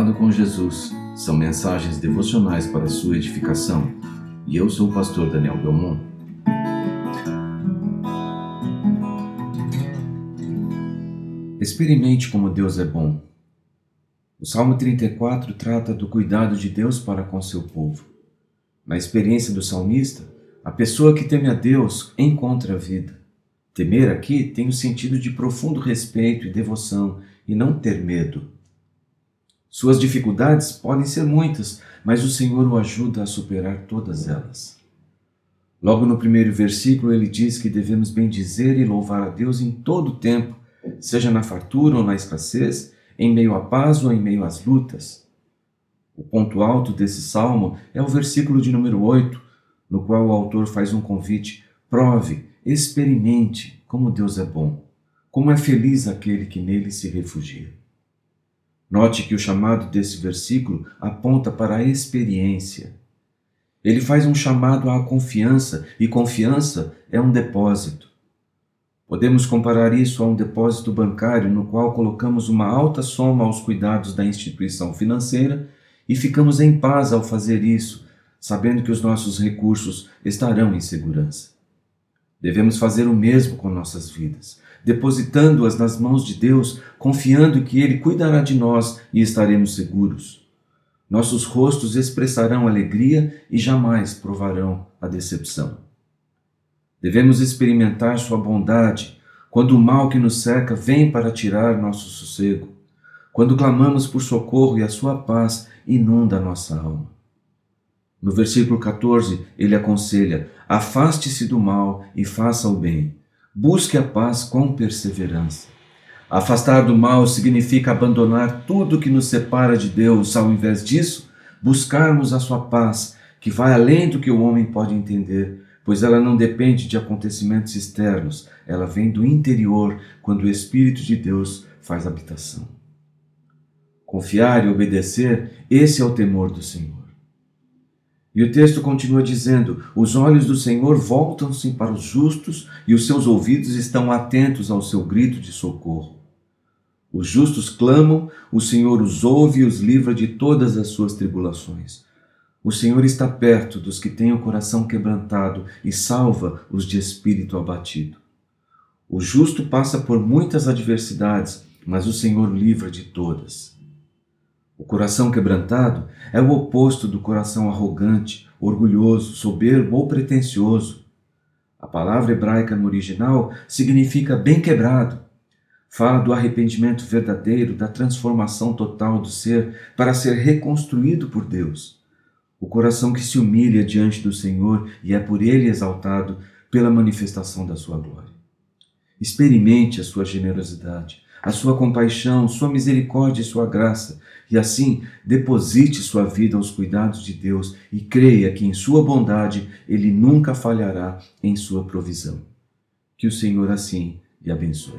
Com Jesus são mensagens devocionais para sua edificação e eu sou o pastor Daniel Belmont. Experimente como Deus é bom. O Salmo 34 trata do cuidado de Deus para com seu povo. Na experiência do salmista, a pessoa que teme a Deus encontra a vida. Temer aqui tem o sentido de profundo respeito e devoção e não ter medo. Suas dificuldades podem ser muitas, mas o Senhor o ajuda a superar todas elas. Logo no primeiro versículo, ele diz que devemos bendizer e louvar a Deus em todo o tempo, seja na fartura ou na escassez, em meio à paz ou em meio às lutas. O ponto alto desse salmo é o versículo de número 8, no qual o autor faz um convite: prove, experimente como Deus é bom, como é feliz aquele que nele se refugia. Note que o chamado desse versículo aponta para a experiência. Ele faz um chamado à confiança, e confiança é um depósito. Podemos comparar isso a um depósito bancário no qual colocamos uma alta soma aos cuidados da instituição financeira e ficamos em paz ao fazer isso, sabendo que os nossos recursos estarão em segurança. Devemos fazer o mesmo com nossas vidas, depositando-as nas mãos de Deus, confiando que Ele cuidará de nós e estaremos seguros. Nossos rostos expressarão alegria e jamais provarão a decepção. Devemos experimentar Sua bondade quando o mal que nos cerca vem para tirar nosso sossego, quando clamamos por socorro e a Sua paz inunda nossa alma. No versículo 14, ele aconselha: afaste-se do mal e faça o bem. Busque a paz com perseverança. Afastar do mal significa abandonar tudo que nos separa de Deus, ao invés disso, buscarmos a sua paz, que vai além do que o homem pode entender, pois ela não depende de acontecimentos externos, ela vem do interior, quando o Espírito de Deus faz habitação. Confiar e obedecer, esse é o temor do Senhor. E o texto continua dizendo: Os olhos do Senhor voltam-se para os justos e os seus ouvidos estão atentos ao seu grito de socorro. Os justos clamam, o Senhor os ouve e os livra de todas as suas tribulações. O Senhor está perto dos que têm o coração quebrantado e salva os de espírito abatido. O justo passa por muitas adversidades, mas o Senhor livra de todas. O coração quebrantado é o oposto do coração arrogante, orgulhoso, soberbo ou pretensioso. A palavra hebraica no original significa bem quebrado. Fala do arrependimento verdadeiro, da transformação total do ser para ser reconstruído por Deus. O coração que se humilha diante do Senhor e é por ele exaltado pela manifestação da sua glória. Experimente a sua generosidade, a sua compaixão, sua misericórdia e sua graça, e assim deposite sua vida aos cuidados de Deus e creia que em sua bondade ele nunca falhará em sua provisão. Que o Senhor assim lhe abençoe.